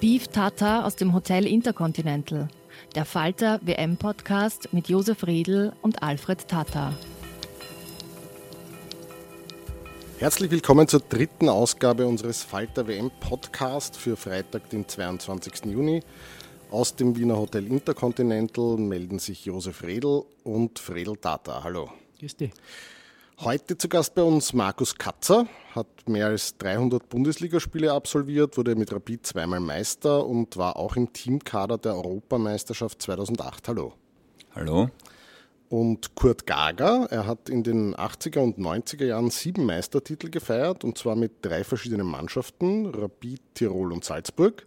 Beef Tata aus dem Hotel Intercontinental. Der Falter WM-Podcast mit Josef Riedl und Alfred Tata. Herzlich willkommen zur dritten Ausgabe unseres Falter WM-Podcast für Freitag, den 22. Juni. Aus dem Wiener Hotel Intercontinental melden sich Josef Redl und Fredel Tata. Hallo. Grüß dich. Heute zu Gast bei uns Markus Katzer, hat mehr als 300 Bundesligaspiele absolviert, wurde mit Rapid zweimal Meister und war auch im Teamkader der Europameisterschaft 2008. Hallo. Hallo. Und Kurt Gager, er hat in den 80er und 90er Jahren sieben Meistertitel gefeiert und zwar mit drei verschiedenen Mannschaften, Rapid, Tirol und Salzburg.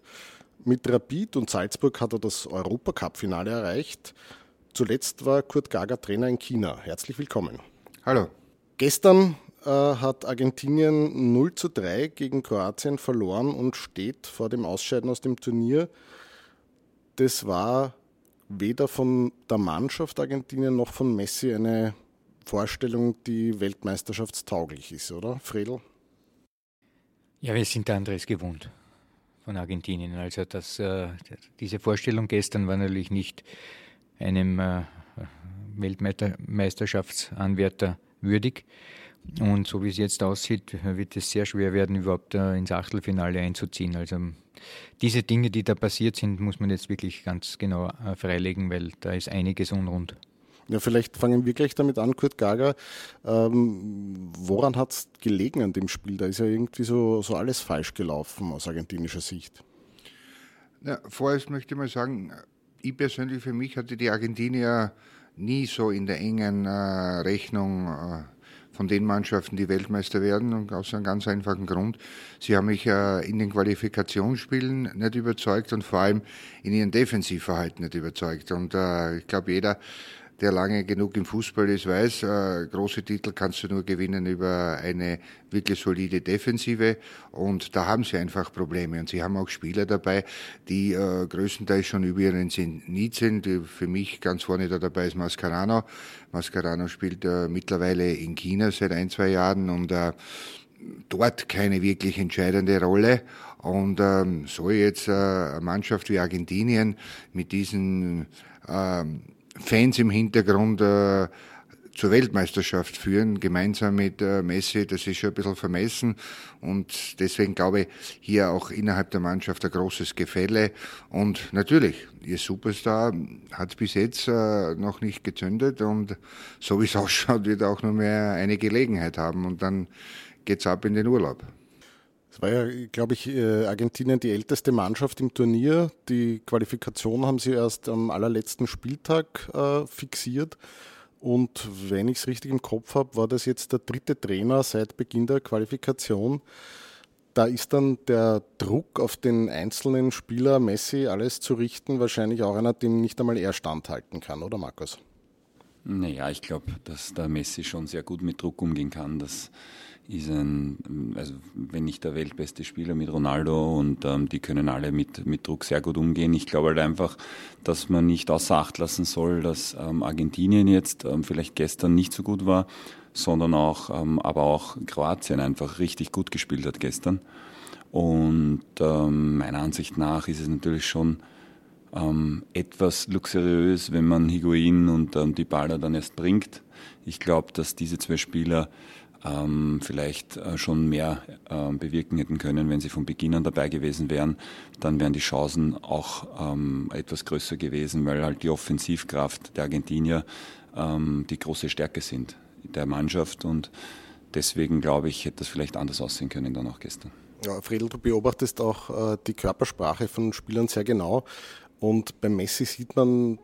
Mit Rapid und Salzburg hat er das Europacup-Finale erreicht. Zuletzt war Kurt Gager Trainer in China. Herzlich willkommen. Hallo. Gestern äh, hat Argentinien 0 zu 3 gegen Kroatien verloren und steht vor dem Ausscheiden aus dem Turnier. Das war weder von der Mannschaft Argentinien noch von Messi eine Vorstellung, die weltmeisterschaftstauglich ist, oder, Fredel? Ja, wir sind anderes gewohnt von Argentinien. Also das, äh, diese Vorstellung gestern war natürlich nicht einem äh, Weltmeisterschaftsanwärter würdig. Und so wie es jetzt aussieht, wird es sehr schwer werden, überhaupt äh, ins Achtelfinale einzuziehen. Also diese Dinge, die da passiert sind, muss man jetzt wirklich ganz genau äh, freilegen, weil da ist einiges unrund. Ja, vielleicht fangen wir gleich damit an, Kurt Gager. Ähm, woran hat es gelegen an dem Spiel? Da ist ja irgendwie so, so alles falsch gelaufen aus argentinischer Sicht. Ja, vorerst möchte ich mal sagen, ich persönlich für mich hatte die Argentinier nie so in der engen äh, Rechnung äh, von den Mannschaften, die Weltmeister werden, und aus einem ganz einfachen Grund. Sie haben mich äh, in den Qualifikationsspielen nicht überzeugt und vor allem in ihrem Defensivverhalten nicht überzeugt. Und äh, ich glaube, jeder der lange genug im Fußball ist, weiß, äh, große Titel kannst du nur gewinnen über eine wirklich solide Defensive und da haben sie einfach Probleme und sie haben auch Spieler dabei, die äh, größtenteils schon über ihren Zenit sind. Für mich ganz vorne da dabei ist Mascarano. Mascarano spielt äh, mittlerweile in China seit ein, zwei Jahren und äh, dort keine wirklich entscheidende Rolle. Und ähm, so jetzt äh, eine Mannschaft wie Argentinien mit diesen ähm, Fans im Hintergrund äh, zur Weltmeisterschaft führen, gemeinsam mit äh, Messi, das ist schon ein bisschen vermessen. Und deswegen glaube ich, hier auch innerhalb der Mannschaft ein großes Gefälle. Und natürlich, ihr Superstar hat bis jetzt äh, noch nicht gezündet und so wie es ausschaut, wird er auch nur mehr eine Gelegenheit haben und dann geht's ab in den Urlaub. Es war ja, glaube ich, äh, Argentinien die älteste Mannschaft im Turnier. Die Qualifikation haben sie erst am allerletzten Spieltag äh, fixiert. Und wenn ich es richtig im Kopf habe, war das jetzt der dritte Trainer seit Beginn der Qualifikation. da ist dann der Druck auf den einzelnen Spieler Messi alles zu richten wahrscheinlich auch einer, dem nicht einmal er standhalten kann, oder Markus? Naja, ich glaube, dass der Messi schon sehr gut mit Druck umgehen kann. Das ist ein, also wenn nicht der weltbeste Spieler mit Ronaldo und ähm, die können alle mit, mit Druck sehr gut umgehen. Ich glaube halt einfach, dass man nicht außer Acht lassen soll, dass ähm, Argentinien jetzt ähm, vielleicht gestern nicht so gut war, sondern auch, ähm, aber auch Kroatien einfach richtig gut gespielt hat gestern. Und ähm, meiner Ansicht nach ist es natürlich schon ähm, etwas luxuriös, wenn man Higuain und ähm, die Baller dann erst bringt. Ich glaube, dass diese zwei Spieler ähm, vielleicht äh, schon mehr äh, bewirken hätten können, wenn sie von Beginn an dabei gewesen wären. Dann wären die Chancen auch ähm, etwas größer gewesen, weil halt die Offensivkraft der Argentinier ähm, die große Stärke sind der Mannschaft und deswegen glaube ich, hätte das vielleicht anders aussehen können dann auch gestern. Ja, Friedel, du beobachtest auch äh, die Körpersprache von Spielern sehr genau und beim Messi sieht man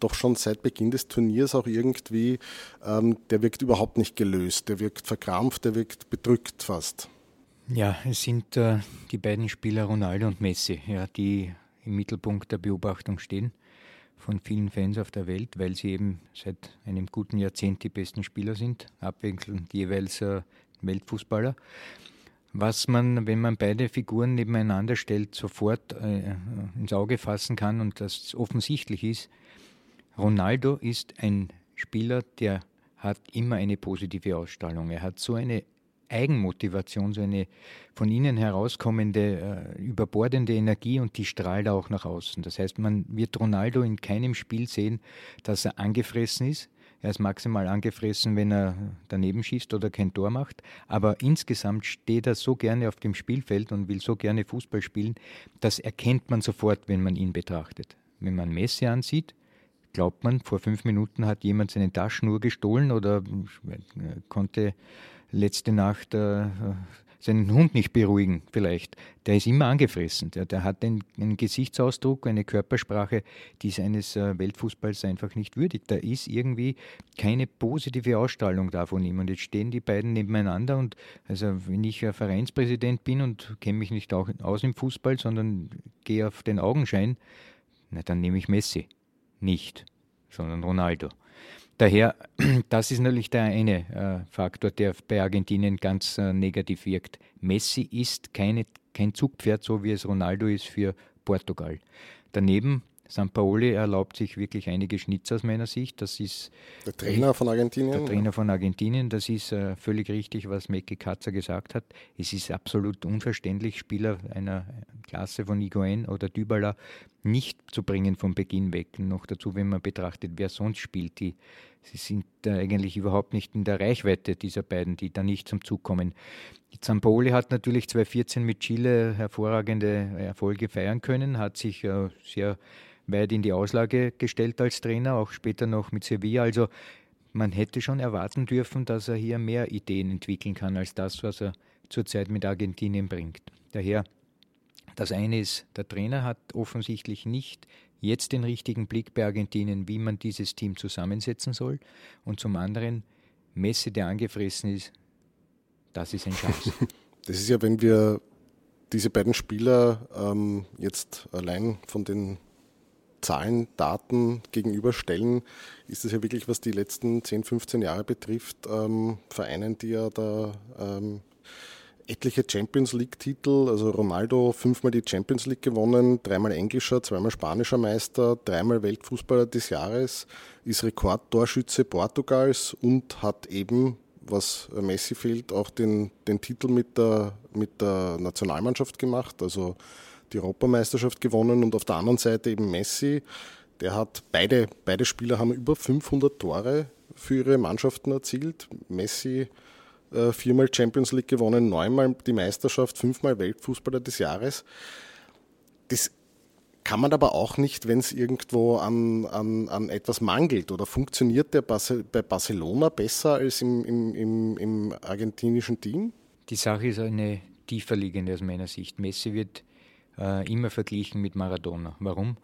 doch schon seit Beginn des Turniers auch irgendwie, ähm, der wirkt überhaupt nicht gelöst, der wirkt verkrampft, der wirkt bedrückt fast. Ja, es sind äh, die beiden Spieler Ronaldo und Messi, ja, die im Mittelpunkt der Beobachtung stehen von vielen Fans auf der Welt, weil sie eben seit einem guten Jahrzehnt die besten Spieler sind, abwechselnd jeweils äh, Weltfußballer. Was man, wenn man beide Figuren nebeneinander stellt, sofort äh, ins Auge fassen kann und das offensichtlich ist, Ronaldo ist ein Spieler, der hat immer eine positive Ausstrahlung. Er hat so eine Eigenmotivation, so eine von innen herauskommende, äh, überbordende Energie und die strahlt auch nach außen. Das heißt, man wird Ronaldo in keinem Spiel sehen, dass er angefressen ist. Er ist maximal angefressen, wenn er daneben schießt oder kein Tor macht. Aber insgesamt steht er so gerne auf dem Spielfeld und will so gerne Fußball spielen, das erkennt man sofort, wenn man ihn betrachtet. Wenn man Messi ansieht, glaubt man, vor fünf Minuten hat jemand seine Taschenuhr gestohlen oder äh, konnte letzte Nacht äh, seinen Hund nicht beruhigen, vielleicht. Der ist immer angefressen. Der, der hat einen, einen, Gesichtsausdruck, eine Körpersprache, die seines äh, Weltfußballs einfach nicht würdigt. Da ist irgendwie keine positive Ausstrahlung da von ihm. Und jetzt stehen die beiden nebeneinander. Und also, wenn ich ein Vereinspräsident bin und kenne mich nicht auch aus im Fußball, sondern gehe auf den Augenschein, na, dann nehme ich Messi. Nicht, sondern Ronaldo. Daher, das ist natürlich der eine äh, Faktor, der bei Argentinien ganz äh, negativ wirkt. Messi ist keine, kein Zugpferd, so wie es Ronaldo ist für Portugal. Daneben St. Paoli erlaubt sich wirklich einige Schnitzer aus meiner Sicht. Das ist der Trainer von Argentinien. Der Trainer von Argentinien. Das ist äh, völlig richtig, was Mecke Katzer gesagt hat. Es ist absolut unverständlich, Spieler einer Klasse von Iguain oder Dybala nicht zu bringen von Beginn weg. Noch dazu, wenn man betrachtet, wer sonst spielt. Die, sie sind eigentlich überhaupt nicht in der Reichweite dieser beiden, die da nicht zum Zug kommen. Zampoli hat natürlich 2014 mit Chile hervorragende Erfolge feiern können, hat sich äh, sehr weit in die Auslage gestellt als Trainer, auch später noch mit Sevilla. Also man hätte schon erwarten dürfen, dass er hier mehr Ideen entwickeln kann als das, was er zurzeit mit Argentinien bringt. Daher, das eine ist, der Trainer hat offensichtlich nicht jetzt den richtigen Blick bei Argentinien, wie man dieses Team zusammensetzen soll. Und zum anderen, Messi, der angefressen ist, das ist ein Schatz. Das ist ja, wenn wir diese beiden Spieler ähm, jetzt allein von den Zahlen, Daten gegenüberstellen, ist es ja wirklich, was die letzten 10, 15 Jahre betrifft, ähm, Vereinen, die ja da ähm, etliche Champions League-Titel, also Ronaldo fünfmal die Champions League gewonnen, dreimal englischer, zweimal spanischer Meister, dreimal Weltfußballer des Jahres, ist Rekordtorschütze Portugals und hat eben, was Messi fehlt, auch den, den Titel mit der, mit der Nationalmannschaft gemacht. Also die Europameisterschaft gewonnen und auf der anderen Seite eben Messi, der hat beide, beide Spieler haben über 500 Tore für ihre Mannschaften erzielt. Messi viermal Champions League gewonnen, neunmal die Meisterschaft, fünfmal Weltfußballer des Jahres. Das kann man aber auch nicht, wenn es irgendwo an, an, an etwas mangelt. Oder funktioniert der bei Barcelona besser als im, im, im, im argentinischen Team? Die Sache ist eine tiefer liegende aus meiner Sicht. Messi wird äh, immer verglichen mit Maradona. Warum?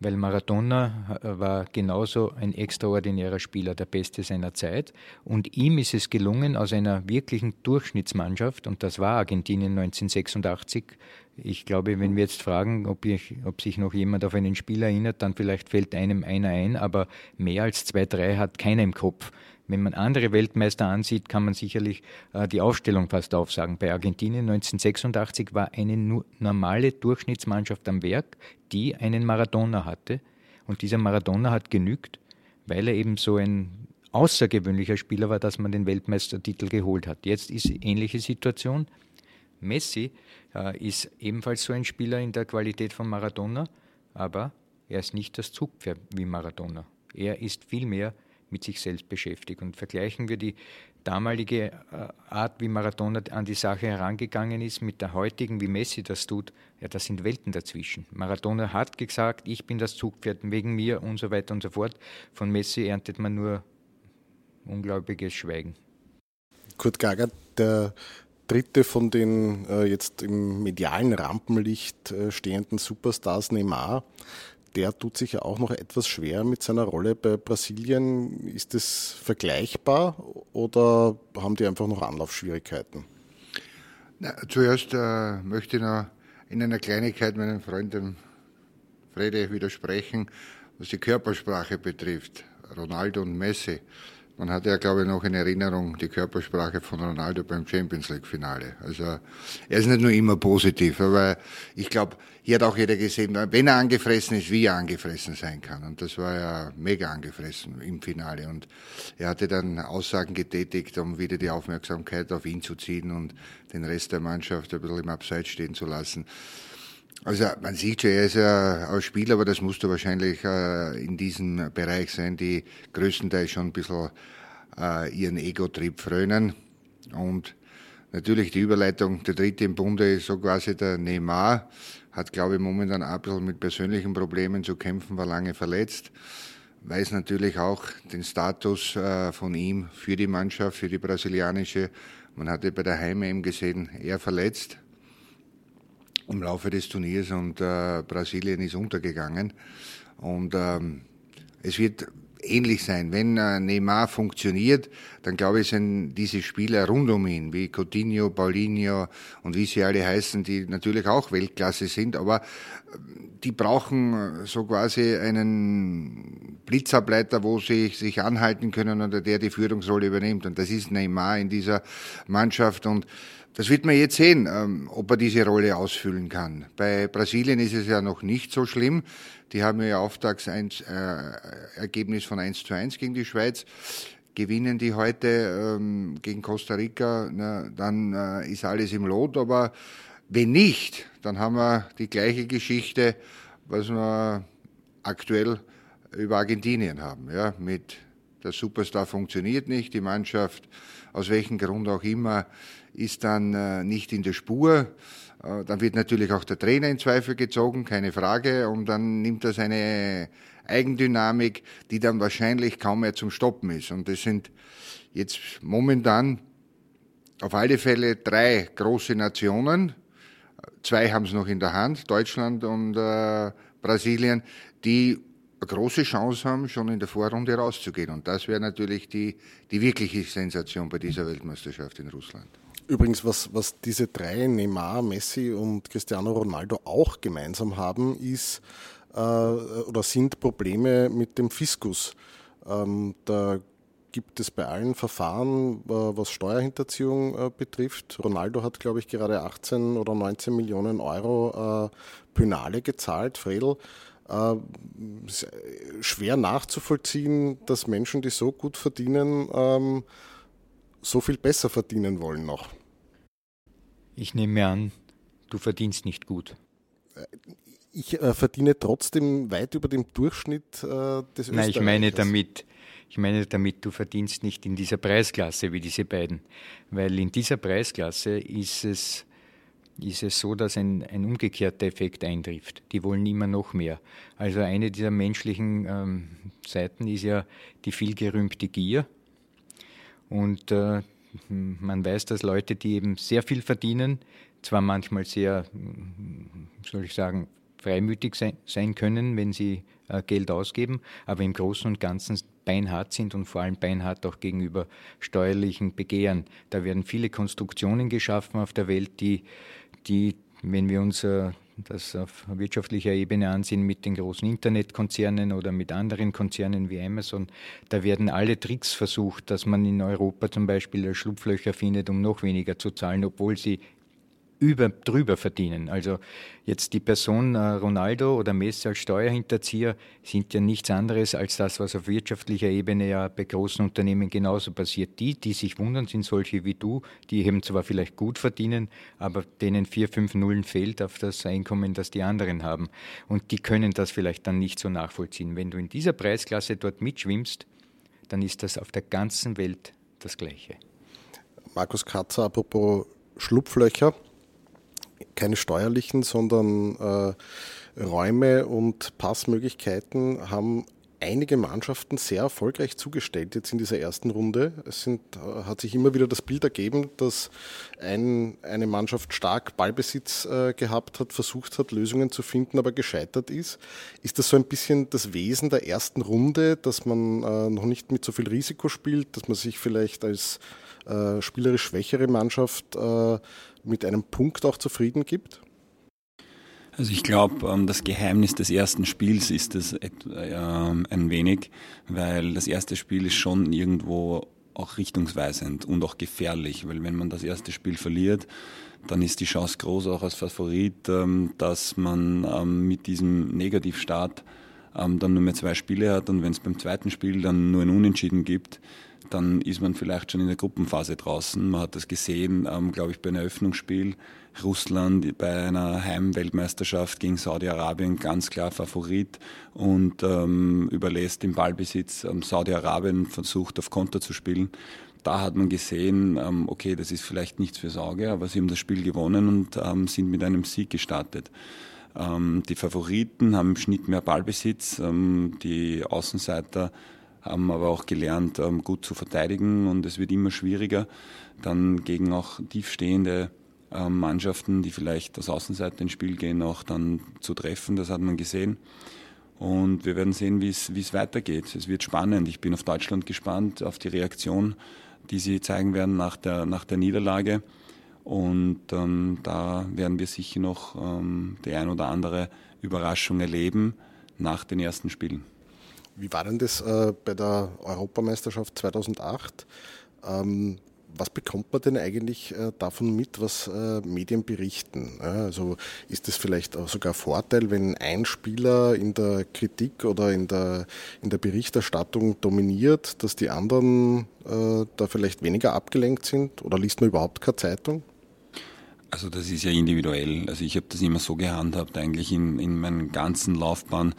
Weil Maradona äh, war genauso ein extraordinärer Spieler, der Beste seiner Zeit. Und ihm ist es gelungen, aus einer wirklichen Durchschnittsmannschaft, und das war Argentinien 1986, ich glaube, wenn wir jetzt fragen, ob, ich, ob sich noch jemand auf einen Spieler erinnert, dann vielleicht fällt einem einer ein, aber mehr als zwei, drei hat keiner im Kopf. Wenn man andere Weltmeister ansieht, kann man sicherlich äh, die Aufstellung fast aufsagen. Bei Argentinien 1986 war eine normale Durchschnittsmannschaft am Werk, die einen Maradona hatte. Und dieser Maradona hat genügt, weil er eben so ein außergewöhnlicher Spieler war, dass man den Weltmeistertitel geholt hat. Jetzt ist ähnliche Situation. Messi äh, ist ebenfalls so ein Spieler in der Qualität von Maradona, aber er ist nicht das Zugpferd wie Maradona. Er ist vielmehr mit sich selbst beschäftigt. Und vergleichen wir die damalige äh, Art, wie Maradona an die Sache herangegangen ist, mit der heutigen, wie Messi das tut, ja, das sind Welten dazwischen. Maradona hat gesagt, ich bin das Zugpferd wegen mir und so weiter und so fort. Von Messi erntet man nur unglaubliches Schweigen. Kurt Gager, der dritte von den äh, jetzt im medialen Rampenlicht äh, stehenden Superstars Neymar der tut sich ja auch noch etwas schwer mit seiner Rolle bei Brasilien. Ist das vergleichbar oder haben die einfach noch Anlaufschwierigkeiten? Na, zuerst äh, möchte ich noch in einer Kleinigkeit meinem Freund Frede widersprechen, was die Körpersprache betrifft. Ronaldo und Messi. Man hat ja, glaube ich, noch in Erinnerung die Körpersprache von Ronaldo beim Champions League-Finale. Also er ist nicht nur immer positiv, aber ich glaube, hier hat auch jeder gesehen, wenn er angefressen ist, wie er angefressen sein kann. Und das war ja mega angefressen im Finale. Und er hatte dann Aussagen getätigt, um wieder die Aufmerksamkeit auf ihn zu ziehen und den Rest der Mannschaft ein bisschen im Abseits stehen zu lassen. Also man sieht schon, er ist ja auch Spieler, aber das musste wahrscheinlich äh, in diesem Bereich sein, die größtenteils schon ein bisschen äh, ihren Ego-Trieb frönen. Und natürlich die Überleitung, der dritte im Bunde ist so quasi der Neymar, hat glaube ich momentan auch ein bisschen mit persönlichen Problemen zu kämpfen, war lange verletzt. Weiß natürlich auch den Status äh, von ihm für die Mannschaft, für die brasilianische. Man hatte bei der Heim-EM gesehen, er verletzt, im Laufe des Turniers und äh, Brasilien ist untergegangen. Und ähm, es wird ähnlich sein. Wenn äh, Neymar funktioniert, dann glaube ich, sind diese Spieler rund um ihn, wie Coutinho, Paulinho und wie sie alle heißen, die natürlich auch Weltklasse sind, aber äh, die brauchen äh, so quasi einen Blitzableiter, wo sie sich anhalten können oder der die Führungsrolle übernimmt. Und das ist Neymar in dieser Mannschaft und das wird man jetzt sehen, ähm, ob er diese Rolle ausfüllen kann. Bei Brasilien ist es ja noch nicht so schlimm. Die haben ja Auftragsergebnis äh, von 1 zu 1 gegen die Schweiz. Gewinnen die heute ähm, gegen Costa Rica, na, dann äh, ist alles im Lot. Aber wenn nicht, dann haben wir die gleiche Geschichte, was wir aktuell über Argentinien haben. Ja, mit der Superstar funktioniert nicht, die Mannschaft, aus welchem Grund auch immer, ist dann äh, nicht in der Spur. Äh, dann wird natürlich auch der Trainer in Zweifel gezogen, keine Frage. Und dann nimmt er seine Eigendynamik, die dann wahrscheinlich kaum mehr zum Stoppen ist. Und das sind jetzt momentan auf alle Fälle drei große Nationen. Zwei haben es noch in der Hand, Deutschland und äh, Brasilien, die eine große Chance haben, schon in der Vorrunde rauszugehen. Und das wäre natürlich die, die wirkliche Sensation bei dieser Weltmeisterschaft in Russland. Übrigens, was, was diese drei, Neymar, Messi und Cristiano Ronaldo auch gemeinsam haben, ist äh, oder sind Probleme mit dem Fiskus. Ähm, da gibt es bei allen Verfahren, äh, was Steuerhinterziehung äh, betrifft. Ronaldo hat, glaube ich, gerade 18 oder 19 Millionen Euro äh, Penale gezahlt. Fredel, äh, schwer nachzuvollziehen, dass Menschen, die so gut verdienen, ähm, so viel besser verdienen wollen noch. Ich nehme an, du verdienst nicht gut. Ich äh, verdiene trotzdem weit über dem Durchschnitt äh, des Nein, ich meine damit, ich meine damit, du verdienst nicht in dieser Preisklasse wie diese beiden. Weil in dieser Preisklasse ist es, ist es so, dass ein, ein umgekehrter Effekt eintrifft. Die wollen immer noch mehr. Also eine dieser menschlichen ähm, Seiten ist ja die vielgerühmte Gier. Und äh, man weiß, dass Leute, die eben sehr viel verdienen, zwar manchmal sehr, soll ich sagen, freimütig sein, können, wenn sie äh, Geld ausgeben, aber im Großen und Ganzen beinhart sind und vor allem beinhart auch gegenüber steuerlichen Begehren. Da werden viele Konstruktionen geschaffen auf der Welt, die, die wenn wir uns das auf wirtschaftlicher Ebene ansehen mit den großen Internetkonzernen oder mit anderen Konzernen wie Amazon, da werden alle Tricks versucht, dass man in Europa zum Beispiel Schlupflöcher findet, um noch weniger zu zahlen, obwohl sie über, drüber verdienen. Also jetzt die Person äh, Ronaldo oder Messi als Steuerhinterzieher sind ja nichts anderes als das, was auf wirtschaftlicher Ebene ja bei großen Unternehmen genauso passiert. Die, die sich wundern, sind solche wie du, die eben zwar vielleicht gut verdienen, aber denen vier, fünf Nullen fehlt auf das Einkommen, das die anderen haben. Und die können das vielleicht dann nicht so nachvollziehen. Wenn du in dieser Preisklasse dort mitschwimmst, dann ist das auf der ganzen Welt das Gleiche. Markus Kratzer, apropos Schlupflöcher keine steuerlichen, sondern äh, Räume und Passmöglichkeiten haben einige Mannschaften sehr erfolgreich zugestellt jetzt in dieser ersten Runde. Es sind, äh, hat sich immer wieder das Bild ergeben, dass ein, eine Mannschaft stark Ballbesitz äh, gehabt hat, versucht hat, Lösungen zu finden, aber gescheitert ist. Ist das so ein bisschen das Wesen der ersten Runde, dass man äh, noch nicht mit so viel Risiko spielt, dass man sich vielleicht als äh, spielerisch schwächere Mannschaft äh, mit einem Punkt auch zufrieden gibt? Also ich glaube, ähm, das Geheimnis des ersten Spiels ist es ähm, ein wenig, weil das erste Spiel ist schon irgendwo auch richtungsweisend und auch gefährlich, weil wenn man das erste Spiel verliert, dann ist die Chance groß, auch als Favorit, ähm, dass man mit diesem Negativstart dann nur mehr zwei Spiele hat und wenn es beim zweiten Spiel dann nur ein Unentschieden gibt, dann ist man vielleicht schon in der Gruppenphase draußen. Man hat das gesehen, ähm, glaube ich, bei einem Eröffnungsspiel. Russland bei einer Heimweltmeisterschaft gegen Saudi-Arabien ganz klar Favorit und ähm, überlässt den Ballbesitz. Ähm, Saudi-Arabien versucht auf Konter zu spielen. Da hat man gesehen, ähm, okay, das ist vielleicht nichts fürs Auge, aber sie haben das Spiel gewonnen und ähm, sind mit einem Sieg gestartet. Ähm, die Favoriten haben im Schnitt mehr Ballbesitz, die Außenseiter haben aber auch gelernt, ähm, gut zu verteidigen und es wird immer schwieriger, dann gegen auch tiefstehende ähm, Mannschaften, die vielleicht aus Außenseite ins Spiel gehen, auch dann zu treffen. Das hat man gesehen. Und wir werden sehen, wie es, weitergeht. Es wird spannend. Ich bin auf Deutschland gespannt, auf die Reaktion, die sie zeigen werden nach der, nach der Niederlage. Und ähm, da werden wir sicher noch ähm, die ein oder andere Überraschung erleben nach den ersten Spielen. Wie war denn das äh, bei der Europameisterschaft 2008? Ähm, was bekommt man denn eigentlich äh, davon mit, was äh, Medien berichten? Ja, also ist es vielleicht auch sogar Vorteil, wenn ein Spieler in der Kritik oder in der, in der Berichterstattung dominiert, dass die anderen äh, da vielleicht weniger abgelenkt sind? Oder liest man überhaupt keine Zeitung? Also das ist ja individuell. Also ich habe das immer so gehandhabt, eigentlich in, in meiner ganzen Laufbahn,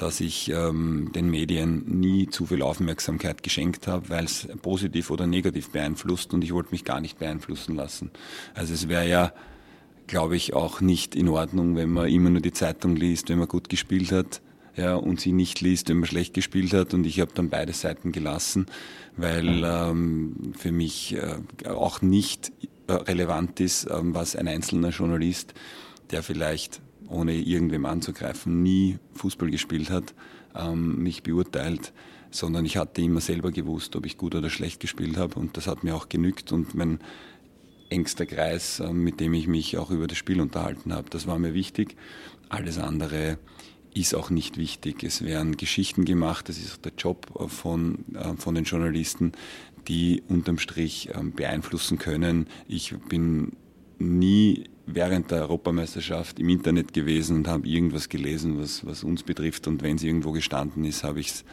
dass ich ähm, den Medien nie zu viel Aufmerksamkeit geschenkt habe, weil es positiv oder negativ beeinflusst und ich wollte mich gar nicht beeinflussen lassen. Also es wäre ja, glaube ich, auch nicht in Ordnung, wenn man immer nur die Zeitung liest, wenn man gut gespielt hat ja, und sie nicht liest, wenn man schlecht gespielt hat. Und ich habe dann beide Seiten gelassen, weil ähm, für mich äh, auch nicht äh, relevant ist, ähm, was ein einzelner Journalist, der vielleicht ohne irgendwem anzugreifen, nie Fußball gespielt hat, ähm, mich beurteilt, sondern ich hatte immer selber gewusst, ob ich gut oder schlecht gespielt habe und das hat mir auch genügt und mein engster Kreis, äh, mit dem ich mich auch über das Spiel unterhalten habe, das war mir wichtig. Alles andere ist auch nicht wichtig. Es werden Geschichten gemacht, das ist auch der Job äh, von, äh, von den Journalisten, die unterm Strich ähm, beeinflussen können. Ich bin nie während der Europameisterschaft im Internet gewesen und habe irgendwas gelesen, was, was uns betrifft. Und wenn es irgendwo gestanden ist, habe ich es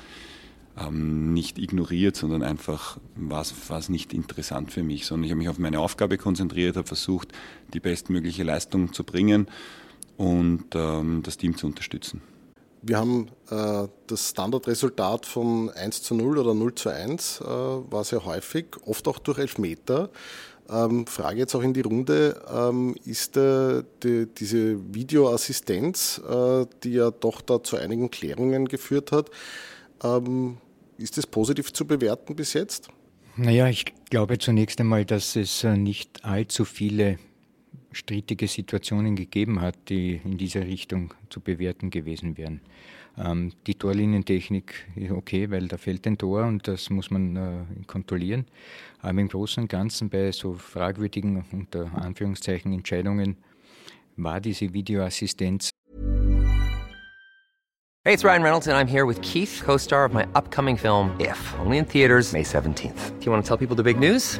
ähm, nicht ignoriert, sondern einfach war es nicht interessant für mich, sondern ich habe mich auf meine Aufgabe konzentriert, habe versucht, die bestmögliche Leistung zu bringen und ähm, das Team zu unterstützen. Wir haben äh, das Standardresultat von 1 zu 0 oder 0 zu 1 äh, war sehr häufig, oft auch durch Elfmeter. Ähm, Frage jetzt auch in die Runde, ähm, ist äh, die, diese Videoassistenz, äh, die ja doch da zu einigen Klärungen geführt hat, ähm, ist es positiv zu bewerten bis jetzt? Naja, ich glaube zunächst einmal, dass es äh, nicht allzu viele strittige Situationen gegeben hat, die in dieser Richtung zu bewerten gewesen wären. Ähm, die Torlinientechnik ist okay, weil da fällt ein Tor und das muss man äh, kontrollieren. Aber im Großen und Ganzen bei so fragwürdigen, unter Anführungszeichen, Entscheidungen war diese Videoassistenz. Hey, it's Ryan Reynolds and I'm here with Keith, co-star of my upcoming film If, only in theaters May 17th. Do you want to tell people the big news?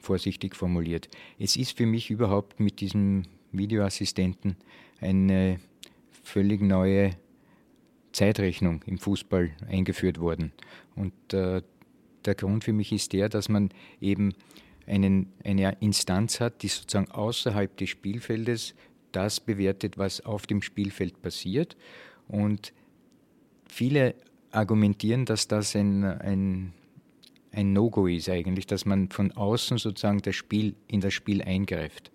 vorsichtig formuliert. Es ist für mich überhaupt mit diesem Videoassistenten eine völlig neue Zeitrechnung im Fußball eingeführt worden. Und äh, der Grund für mich ist der, dass man eben einen, eine Instanz hat, die sozusagen außerhalb des Spielfeldes das bewertet, was auf dem Spielfeld passiert. Und viele argumentieren, dass das ein, ein ein No-Go ist eigentlich, dass man von außen sozusagen das Spiel in das Spiel eingreift.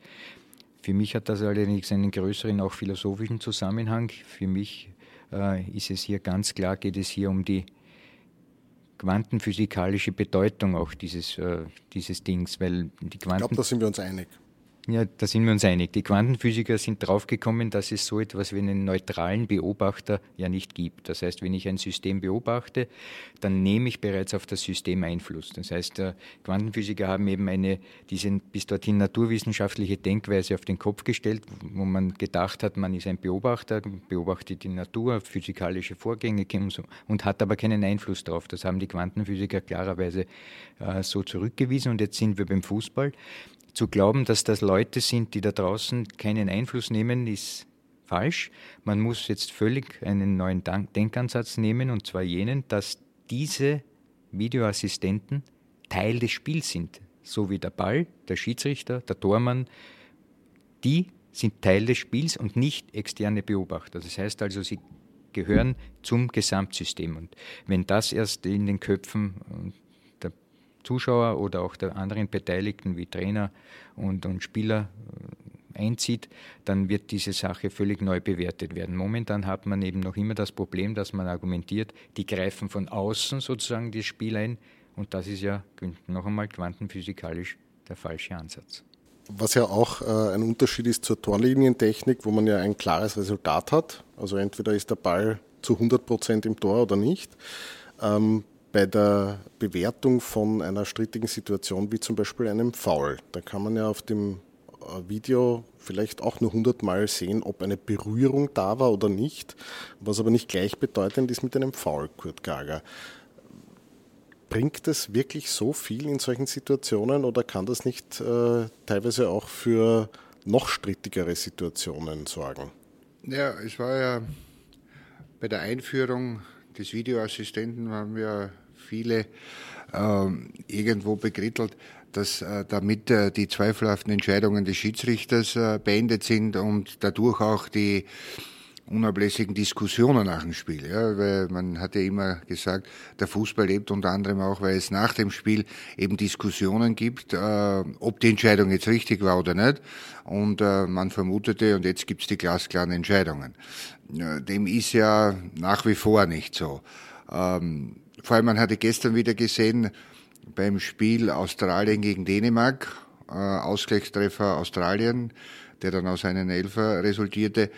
Für mich hat das allerdings einen größeren, auch philosophischen Zusammenhang. Für mich äh, ist es hier ganz klar, geht es hier um die quantenphysikalische Bedeutung auch dieses, äh, dieses Dings, weil die Quanten... Ich glaube, da sind wir uns einig. Ja, da sind wir uns einig. Die Quantenphysiker sind draufgekommen, dass es so etwas wie einen neutralen Beobachter ja nicht gibt. Das heißt, wenn ich ein System beobachte, dann nehme ich bereits auf das System Einfluss. Das heißt, äh, Quantenphysiker haben eben eine, diese bis dorthin naturwissenschaftliche Denkweise auf den Kopf gestellt, wo man gedacht hat, man ist ein Beobachter, beobachtet die Natur, physikalische Vorgänge und hat aber keinen Einfluss darauf. Das haben die Quantenphysiker klarerweise äh, so zurückgewiesen und jetzt sind wir beim Fußball. Zu glauben, dass das Leute sind, die da draußen keinen Einfluss nehmen, ist falsch. Man muss jetzt völlig einen neuen Denkansatz nehmen, und zwar jenen, dass diese Videoassistenten Teil des Spiels sind. So wie der Ball, der Schiedsrichter, der Tormann, die sind Teil des Spiels und nicht externe Beobachter. Das heißt also, sie gehören zum Gesamtsystem. Und wenn das erst in den Köpfen Zuschauer oder auch der anderen Beteiligten wie Trainer und, und Spieler äh, einzieht, dann wird diese Sache völlig neu bewertet werden. Momentan hat man eben noch immer das Problem, dass man argumentiert, die greifen von außen sozusagen das Spiel ein und das ist ja noch einmal quantenphysikalisch der falsche Ansatz. Was ja auch äh, ein Unterschied ist zur Torlinientechnik, wo man ja ein klares Resultat hat. Also entweder ist der Ball zu 100 Prozent im Tor oder nicht. Ähm, bei der Bewertung von einer strittigen Situation wie zum Beispiel einem Foul. Da kann man ja auf dem äh, Video vielleicht auch nur hundertmal sehen, ob eine Berührung da war oder nicht, was aber nicht gleichbedeutend ist mit einem Foul, Kurt Gager. Bringt es wirklich so viel in solchen Situationen oder kann das nicht äh, teilweise auch für noch strittigere Situationen sorgen? Ja, es war ja bei der Einführung des Videoassistenten haben wir viele äh, irgendwo bekrittelt, dass äh, damit äh, die zweifelhaften Entscheidungen des Schiedsrichters äh, beendet sind und dadurch auch die unablässigen Diskussionen nach dem Spiel. Ja, weil man hat ja immer gesagt, der Fußball lebt unter anderem auch, weil es nach dem Spiel eben Diskussionen gibt, äh, ob die Entscheidung jetzt richtig war oder nicht. Und äh, man vermutete, und jetzt gibt's die glasklaren Entscheidungen. Dem ist ja nach wie vor nicht so. Ähm, vor allem, man hatte gestern wieder gesehen beim Spiel Australien gegen Dänemark, äh, Ausgleichstreffer Australien, der dann aus einem Elfer resultierte.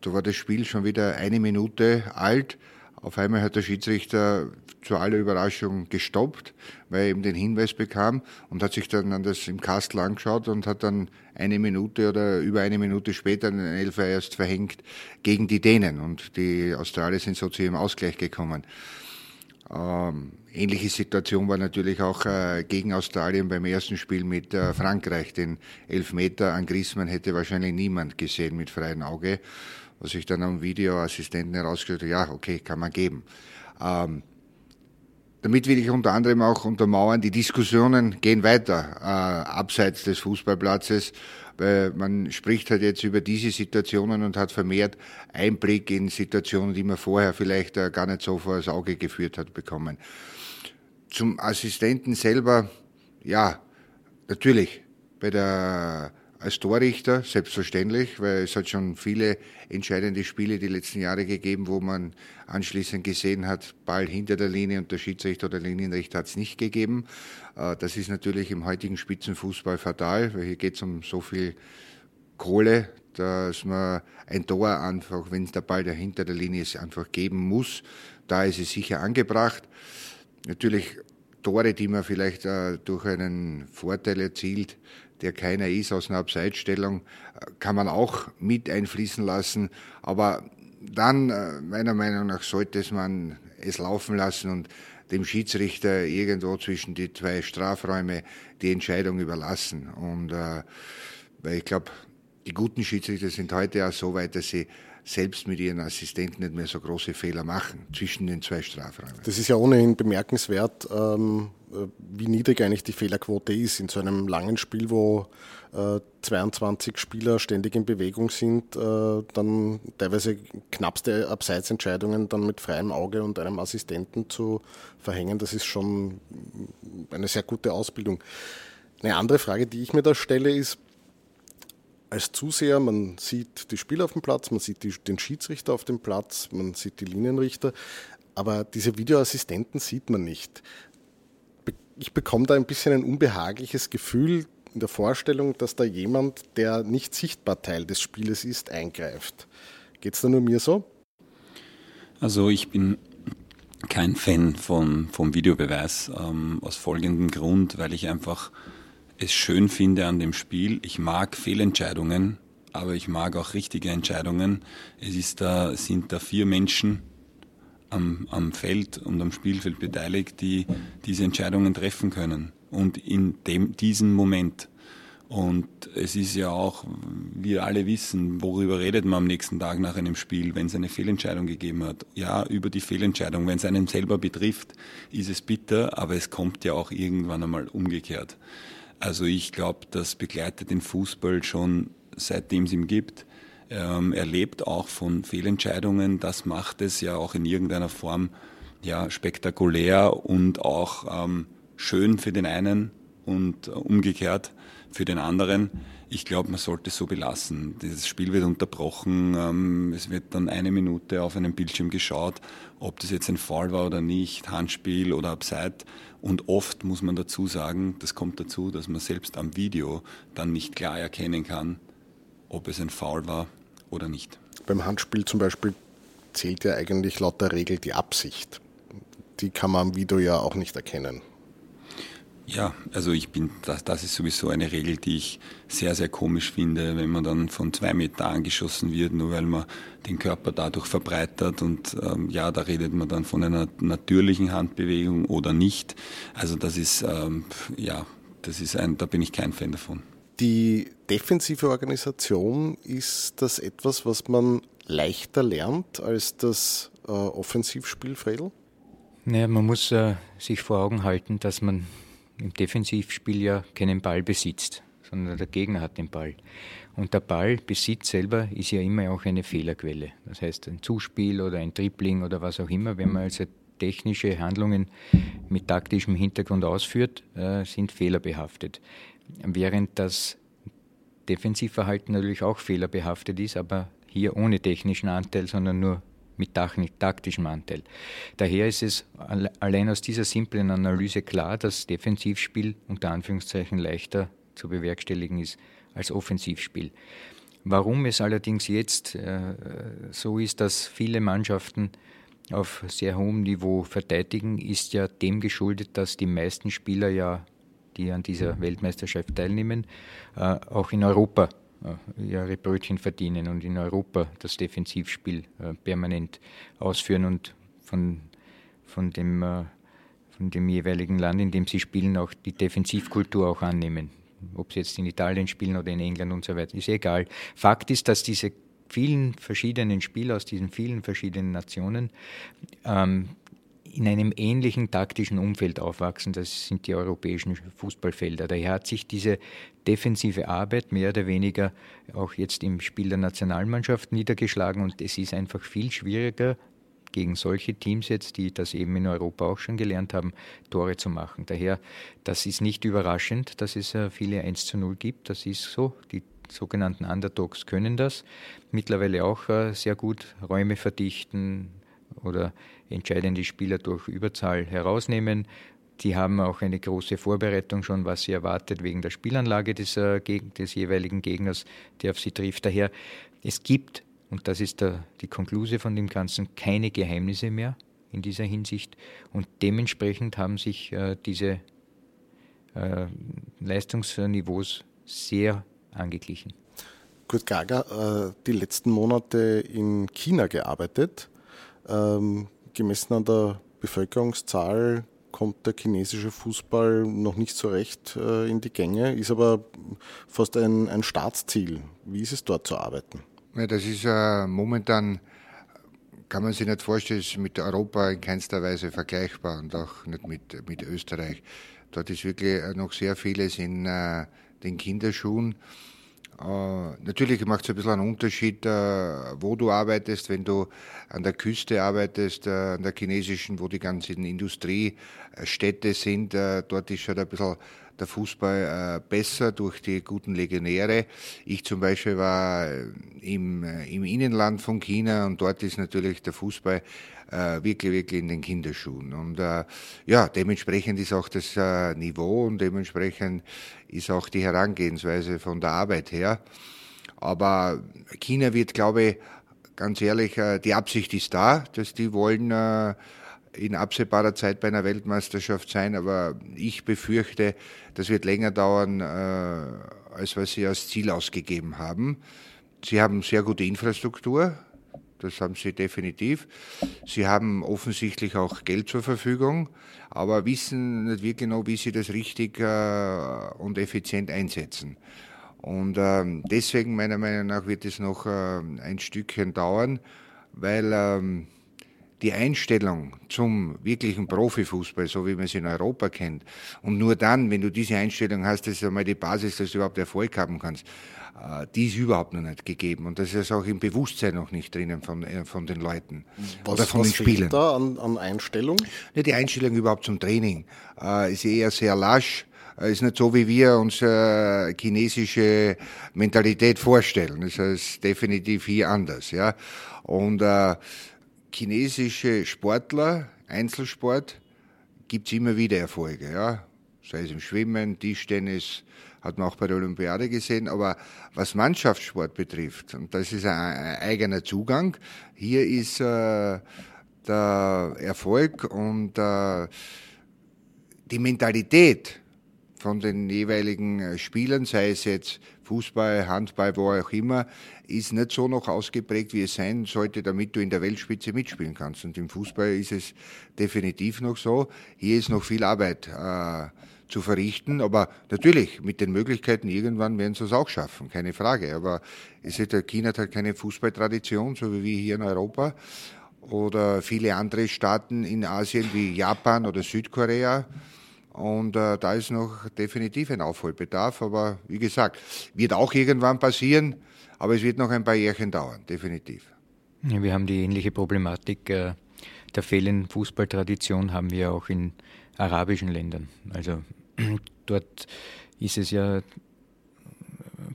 Da war das Spiel schon wieder eine Minute alt. Auf einmal hat der Schiedsrichter zu aller Überraschung gestoppt, weil er eben den Hinweis bekam und hat sich dann an das im Kastel angeschaut und hat dann eine Minute oder über eine Minute später einen Elfer erst verhängt gegen die Dänen und die Australier sind so zu ihrem Ausgleich gekommen. Ähm, ähnliche Situation war natürlich auch äh, gegen Australien beim ersten Spiel mit äh, Frankreich. Den Elfmeter an Griezmann hätte wahrscheinlich niemand gesehen mit freiem Auge. Was ich dann am Videoassistenten herausgestellt habe, ja, okay, kann man geben. Ähm, damit will ich unter anderem auch untermauern, die Diskussionen gehen weiter, äh, abseits des Fußballplatzes. weil man spricht halt jetzt über diese Situationen und hat vermehrt Einblick in Situationen, die man vorher vielleicht äh, gar nicht so vor das Auge geführt hat bekommen. Zum Assistenten selber, ja, natürlich, bei der als Torrichter, selbstverständlich, weil es hat schon viele entscheidende Spiele die letzten Jahre gegeben, wo man anschließend gesehen hat, Ball hinter der Linie und der Schiedsrichter oder Linienrichter hat es nicht gegeben. Äh, das ist natürlich im heutigen Spitzenfußball fatal, weil hier geht es um so viel Kohle, dass man ein Tor einfach, wenn der Ball da hinter der Linie ist, einfach geben muss. Da ist es sicher angebracht. Natürlich Tore, die man vielleicht äh, durch einen Vorteil erzielt, der keiner ist aus einer Abseitsstellung, kann man auch mit einfließen lassen. Aber dann, äh, meiner Meinung nach, sollte man es laufen lassen und dem Schiedsrichter irgendwo zwischen die zwei Strafräume die Entscheidung überlassen. Und äh, weil ich glaube, die guten Schiedsrichter sind heute auch so weit, dass sie selbst mit ihren Assistenten nicht mehr so große Fehler machen zwischen den zwei Strafräumen. Das ist ja ohnehin bemerkenswert, ähm, wie niedrig eigentlich die Fehlerquote ist in so einem langen Spiel, wo äh, 22 Spieler ständig in Bewegung sind, äh, dann teilweise knappste Abseitsentscheidungen dann mit freiem Auge und einem Assistenten zu verhängen. Das ist schon eine sehr gute Ausbildung. Eine andere Frage, die ich mir da stelle, ist, als Zuseher, man sieht die Spieler auf dem Platz, man sieht die, den Schiedsrichter auf dem Platz, man sieht die Linienrichter, aber diese Videoassistenten sieht man nicht. Ich bekomme da ein bisschen ein unbehagliches Gefühl in der Vorstellung, dass da jemand, der nicht sichtbar Teil des Spieles ist, eingreift. Geht es da nur mir so? Also ich bin kein Fan von, vom Videobeweis ähm, aus folgendem Grund, weil ich einfach es schön finde an dem Spiel. Ich mag Fehlentscheidungen, aber ich mag auch richtige Entscheidungen. Es ist da, sind da vier Menschen am, am Feld und am Spielfeld beteiligt, die diese Entscheidungen treffen können. Und in dem, diesem Moment. Und es ist ja auch, wir alle wissen, worüber redet man am nächsten Tag nach einem Spiel, wenn es eine Fehlentscheidung gegeben hat. Ja, über die Fehlentscheidung. Wenn es einen selber betrifft, ist es bitter, aber es kommt ja auch irgendwann einmal umgekehrt. Also ich glaube, das begleitet den Fußball schon seitdem es ihn gibt. Ähm, er lebt auch von Fehlentscheidungen. Das macht es ja auch in irgendeiner Form ja, spektakulär und auch ähm, schön für den einen und umgekehrt für den anderen. Ich glaube, man sollte es so belassen. Dieses Spiel wird unterbrochen. Ähm, es wird dann eine Minute auf einem Bildschirm geschaut, ob das jetzt ein Foul war oder nicht, Handspiel oder Abseit. Und oft muss man dazu sagen, das kommt dazu, dass man selbst am Video dann nicht klar erkennen kann, ob es ein Foul war oder nicht. Beim Handspiel zum Beispiel zählt ja eigentlich laut der Regel die Absicht. Die kann man am Video ja auch nicht erkennen. Ja, also ich bin, das, das ist sowieso eine Regel, die ich sehr, sehr komisch finde, wenn man dann von zwei Meter angeschossen wird, nur weil man den Körper dadurch verbreitert und ähm, ja, da redet man dann von einer natürlichen Handbewegung oder nicht. Also das ist, ähm, ja, das ist ein, da bin ich kein Fan davon. Die defensive Organisation, ist das etwas, was man leichter lernt als das äh, Offensivspiel, Fredel? Naja, man muss äh, sich vor Augen halten, dass man im Defensivspiel ja keinen Ball besitzt, sondern der Gegner hat den Ball. Und der Ballbesitz selber ist ja immer auch eine Fehlerquelle. Das heißt, ein Zuspiel oder ein Dribbling oder was auch immer, wenn man also technische Handlungen mit taktischem Hintergrund ausführt, äh, sind fehlerbehaftet. Während das Defensivverhalten natürlich auch fehlerbehaftet ist, aber hier ohne technischen Anteil, sondern nur mit taktischem Anteil. Daher ist es allein aus dieser simplen Analyse klar, dass Defensivspiel unter Anführungszeichen leichter zu bewerkstelligen ist als Offensivspiel. Warum es allerdings jetzt äh, so ist, dass viele Mannschaften auf sehr hohem Niveau verteidigen, ist ja dem geschuldet, dass die meisten Spieler ja, die an dieser Weltmeisterschaft teilnehmen, äh, auch in Europa äh, ihre Brötchen verdienen und in Europa das Defensivspiel äh, permanent ausführen und von, von, dem, von dem jeweiligen Land, in dem sie spielen, auch die Defensivkultur auch annehmen. Ob sie jetzt in Italien spielen oder in England und so weiter, ist egal. Fakt ist, dass diese vielen verschiedenen Spieler aus diesen vielen verschiedenen Nationen ähm, in einem ähnlichen taktischen Umfeld aufwachsen. Das sind die europäischen Fußballfelder. Daher hat sich diese defensive Arbeit mehr oder weniger auch jetzt im Spiel der Nationalmannschaft niedergeschlagen und es ist einfach viel schwieriger, gegen solche Teams jetzt, die das eben in Europa auch schon gelernt haben, Tore zu machen. Daher, das ist nicht überraschend, dass es äh, viele 1 zu 0 gibt. Das ist so. Die sogenannten Underdogs können das. Mittlerweile auch äh, sehr gut Räume verdichten oder entscheidende Spieler durch Überzahl herausnehmen. Die haben auch eine große Vorbereitung schon, was sie erwartet wegen der Spielanlage des, des jeweiligen Gegners, der auf sie trifft. Daher, es gibt, und das ist der, die Konklusion von dem Ganzen, keine Geheimnisse mehr in dieser Hinsicht. Und dementsprechend haben sich äh, diese äh, Leistungsniveaus sehr angeglichen. Kurt Gager, äh, die letzten Monate in China gearbeitet. Ähm, gemessen an der Bevölkerungszahl kommt der chinesische Fußball noch nicht so recht äh, in die Gänge, ist aber fast ein, ein Staatsziel. Wie ist es dort zu arbeiten? Ja, das ist äh, momentan, kann man sich nicht vorstellen, ist mit Europa in keinster Weise vergleichbar und auch nicht mit, mit Österreich. Dort ist wirklich noch sehr vieles in äh, den Kinderschuhen. Äh, natürlich macht es ein bisschen einen Unterschied, äh, wo du arbeitest, wenn du an der Küste arbeitest, äh, an der chinesischen, wo die ganzen Industriestädte sind. dort ist schon ein bisschen der Fußball besser durch die guten Legionäre. Ich zum Beispiel war im, im Innenland von China und dort ist natürlich der Fußball wirklich, wirklich in den Kinderschuhen. Und ja, dementsprechend ist auch das Niveau und dementsprechend ist auch die Herangehensweise von der Arbeit her. Aber China wird, glaube ich, ganz ehrlich, äh, die Absicht ist da, dass die wollen äh, in absehbarer Zeit bei einer Weltmeisterschaft sein, aber ich befürchte, das wird länger dauern, äh, als was sie als Ziel ausgegeben haben. Sie haben sehr gute Infrastruktur, das haben sie definitiv. Sie haben offensichtlich auch Geld zur Verfügung, aber wissen nicht wirklich genau, wie sie das richtig äh, und effizient einsetzen. Und ähm, deswegen, meiner Meinung nach, wird es noch äh, ein Stückchen dauern, weil ähm, die Einstellung zum wirklichen Profifußball, so wie man es in Europa kennt, und nur dann, wenn du diese Einstellung hast, das ist einmal die Basis, dass du überhaupt Erfolg haben kannst, äh, die ist überhaupt noch nicht gegeben. Und das ist auch im Bewusstsein noch nicht drinnen von, äh, von den Leuten was, oder von was den Spielern. Was da an, an Einstellung? Ja, die Einstellung überhaupt zum Training äh, ist eher sehr lasch ist nicht so, wie wir uns äh, chinesische Mentalität vorstellen. Das ist definitiv hier anders. Ja? Und äh, chinesische Sportler, Einzelsport, gibt es immer wieder Erfolge. Ja? Sei es im Schwimmen, Tischtennis, hat man auch bei der Olympiade gesehen. Aber was Mannschaftssport betrifft, und das ist ein, eigener Zugang, hier ist äh, der Erfolg und äh, die Mentalität von den jeweiligen äh, Spielern, sei es jetzt Fußball, Handball, wo auch immer, ist nicht so noch ausgeprägt, wie es sein sollte, damit du in der Weltspitze mitspielen kannst. Und im Fußball ist es definitiv noch so. Hier ist noch viel Arbeit äh, zu verrichten, aber natürlich mit den Möglichkeiten irgendwann werden sie es auch schaffen, keine Frage. Aber es ist, China hat halt keine Fußballtradition, so wie wir hier in Europa oder viele andere Staaten in Asien wie Japan oder Südkorea. Und äh, da ist noch definitiv ein Aufholbedarf. Aber wie gesagt, wird auch irgendwann passieren, aber es wird noch ein paar Jährchen dauern, definitiv. Ja, wir haben die ähnliche Problematik äh, der fehlenden Fußballtradition haben wir auch in arabischen Ländern. Also dort ist es ja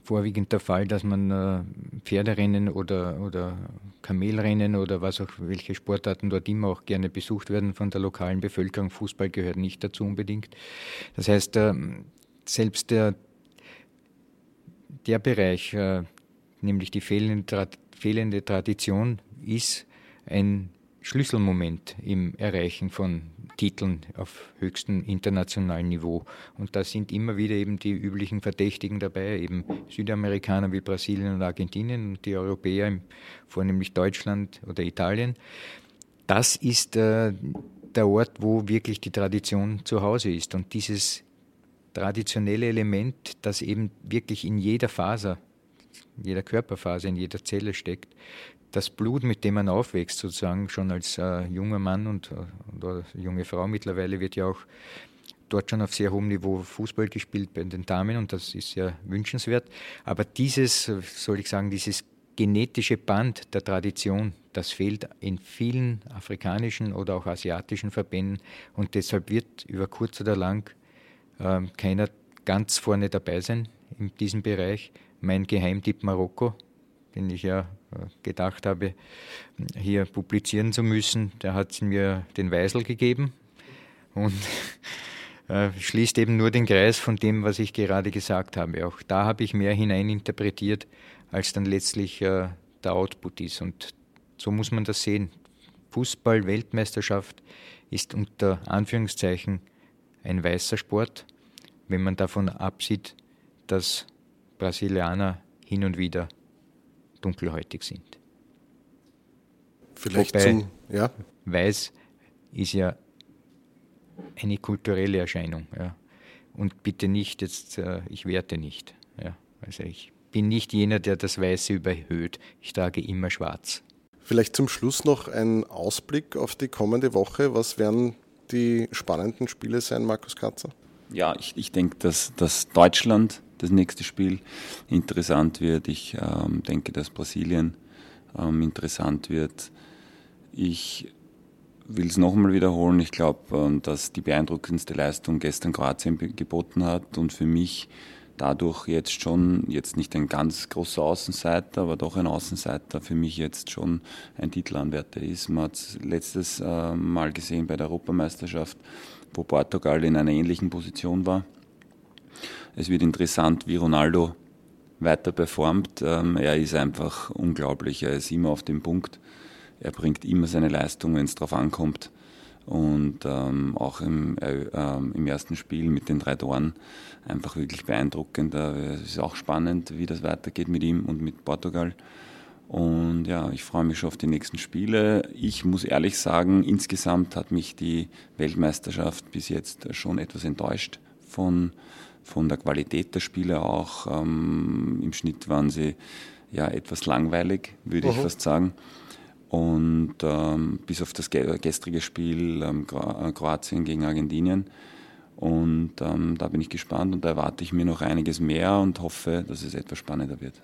vorwiegend der Fall, dass man äh, Pferderennen oder, oder Kamelrennen oder was auch, welche Sportarten dort immer auch gerne besucht werden von der lokalen Bevölkerung. Fußball gehört nicht dazu unbedingt. Das heißt, äh, selbst der, der Bereich, äh, nämlich die fehlende, fehlende Tradition, ist ein Schlüsselmoment im Erreichen von Titeln auf höchstem internationalen Niveau. Und da sind immer wieder eben die üblichen Verdächtigen dabei, eben Südamerikaner wie Brasilien und Argentinien und die Europäer, vornehmlich Deutschland oder Italien. Das ist äh, der Ort, wo wirklich die Tradition zu Hause ist. Und dieses traditionelle Element, das eben wirklich in jeder Faser, in jeder Körperphase, in jeder Zelle steckt, das Blut, mit dem man aufwächst, sozusagen schon als äh, junger Mann und äh, oder junge Frau mittlerweile wird ja auch dort schon auf sehr hohem Niveau Fußball gespielt bei den Damen und das ist ja wünschenswert. Aber dieses, soll ich sagen, dieses genetische Band der Tradition, das fehlt in vielen afrikanischen oder auch asiatischen Verbänden und deshalb wird über kurz oder lang äh, keiner ganz vorne dabei sein in diesem Bereich. Mein Geheimtipp Marokko, den ich ja äh, gedacht habe, hier publizieren zu müssen, der hat mir den Weisel gegeben und äh, schließt eben nur den Kreis von dem, was ich gerade gesagt habe. Auch da habe ich mehr hineininterpretiert, als dann letztlich äh, der Output ist. Und so muss man das sehen. Fußball-Weltmeisterschaft ist unter Anführungszeichen ein weißer Sport, wenn man davon absieht, dass Brasilianer hin und wieder dunkelhäutig sind. Vielleicht Wobei, zum, ja. Weiß ist ja eine kulturelle Erscheinung. Ja. Und bitte nicht, jetzt, äh, ich werte nicht. Ja. Also ich bin nicht jener, der das Weiße überhöht. Ich trage immer schwarz. Vielleicht zum Schluss noch ein Ausblick auf die kommende Woche. Was werden die spannenden Spiele sein, Markus Katzer? Ja, ich, ich denke, dass, dass Deutschland das nächste Spiel interessant wird. Ich ähm, denke, dass Brasilien ähm, interessant wird. Ich will es nochmal wiederholen. Ich glaube, ähm, dass die beeindruckendste Leistung gestern Kroatien geboten hat und für mich dadurch jetzt schon, jetzt nicht ein ganz großer Außenseiter, aber doch ein Außenseiter für mich jetzt schon ein Titelanwärter ist. Man hat es letztes äh, Mal gesehen bei der Europameisterschaft, wo Portugal in einer ähnlichen Position war. Es wird interessant, wie Ronaldo weiter performt. Ähm, er ist einfach unglaublich. Er ist immer auf dem Punkt. Er bringt immer seine Leistung, wenn es darauf ankommt. Und ähm, auch im, äh, ähm, im ersten Spiel mit den drei Toren einfach wirklich beeindruckend. Es ist auch spannend, wie das weitergeht mit ihm und mit Portugal. Und ja, ich freue mich schon auf die nächsten Spiele. Ich muss ehrlich sagen, insgesamt hat mich die Weltmeisterschaft bis jetzt schon etwas enttäuscht von, von der Qualität der Spiele auch. Ähm, Im Schnitt waren sie ja etwas langweilig, würde ich fast sagen. Und ähm, bis auf das gestrige Spiel ähm, äh, Kroatien gegen Argentinien. Und ähm, da bin ich gespannt und da erwarte ich mir noch einiges mehr und hoffe, dass es etwas spannender wird.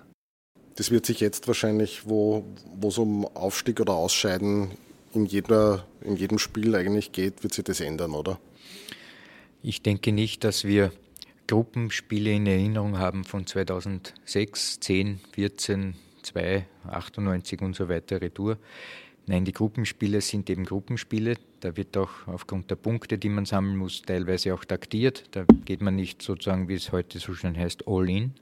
Das wird sich jetzt wahrscheinlich, wo es um Aufstieg oder Ausscheiden in, jeder, in jedem Spiel eigentlich geht, wird sich das ändern, oder? Ich denke nicht, dass wir Gruppenspiele in Erinnerung haben von 2006, 10, 14, 2, 98 und so weiter Retour. Nein, die Gruppenspiele sind eben Gruppenspiele. Da wird auch aufgrund der Punkte, die man sammeln muss, teilweise auch taktiert. Da geht man nicht sozusagen, wie es heute so schön heißt, all in.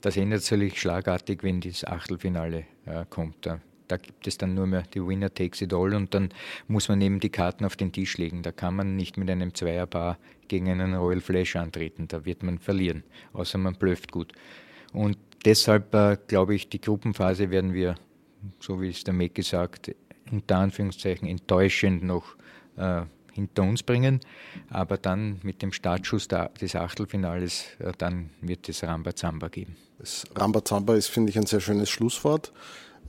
Das ändert sich schlagartig, wenn das Achtelfinale äh, kommt. Da, da, gibt es dann nur mehr die Winner takes it all und dann muss man eben die Karten auf den Tisch legen. Da kann man nicht mit einem Zweierpaar gegen einen Royal Flash antreten. Da wird man verlieren, außer man blöfft gut. Und deshalb äh, glaube ich, die Gruppenphase werden wir, so wie es der Mick gesagt, unter Anführungszeichen enttäuschend noch äh, hinter uns bringen. Aber dann mit dem Startschuss des Achtelfinales, äh, dann wird es Rambazamba geben. Das Rambazamba ist, finde ich, ein sehr schönes Schlusswort.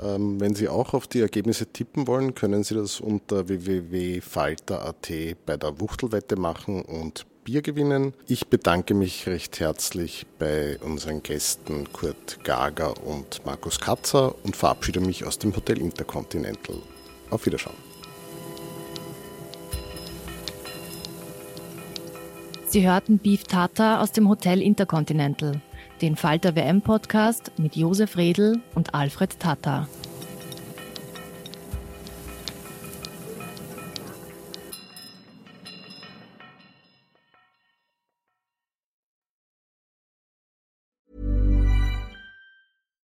Ähm, wenn Sie auch auf die Ergebnisse tippen wollen, können Sie das unter www.falter.at bei der Wuchtelwette machen und Bier gewinnen. Ich bedanke mich recht herzlich bei unseren Gästen Kurt Gager und Markus Katzer und verabschiede mich aus dem Hotel Intercontinental. Auf Wiederschauen. Sie hörten Beef Tata aus dem Hotel Intercontinental, den Falter WM Podcast mit Josef Redl und Alfred Tata.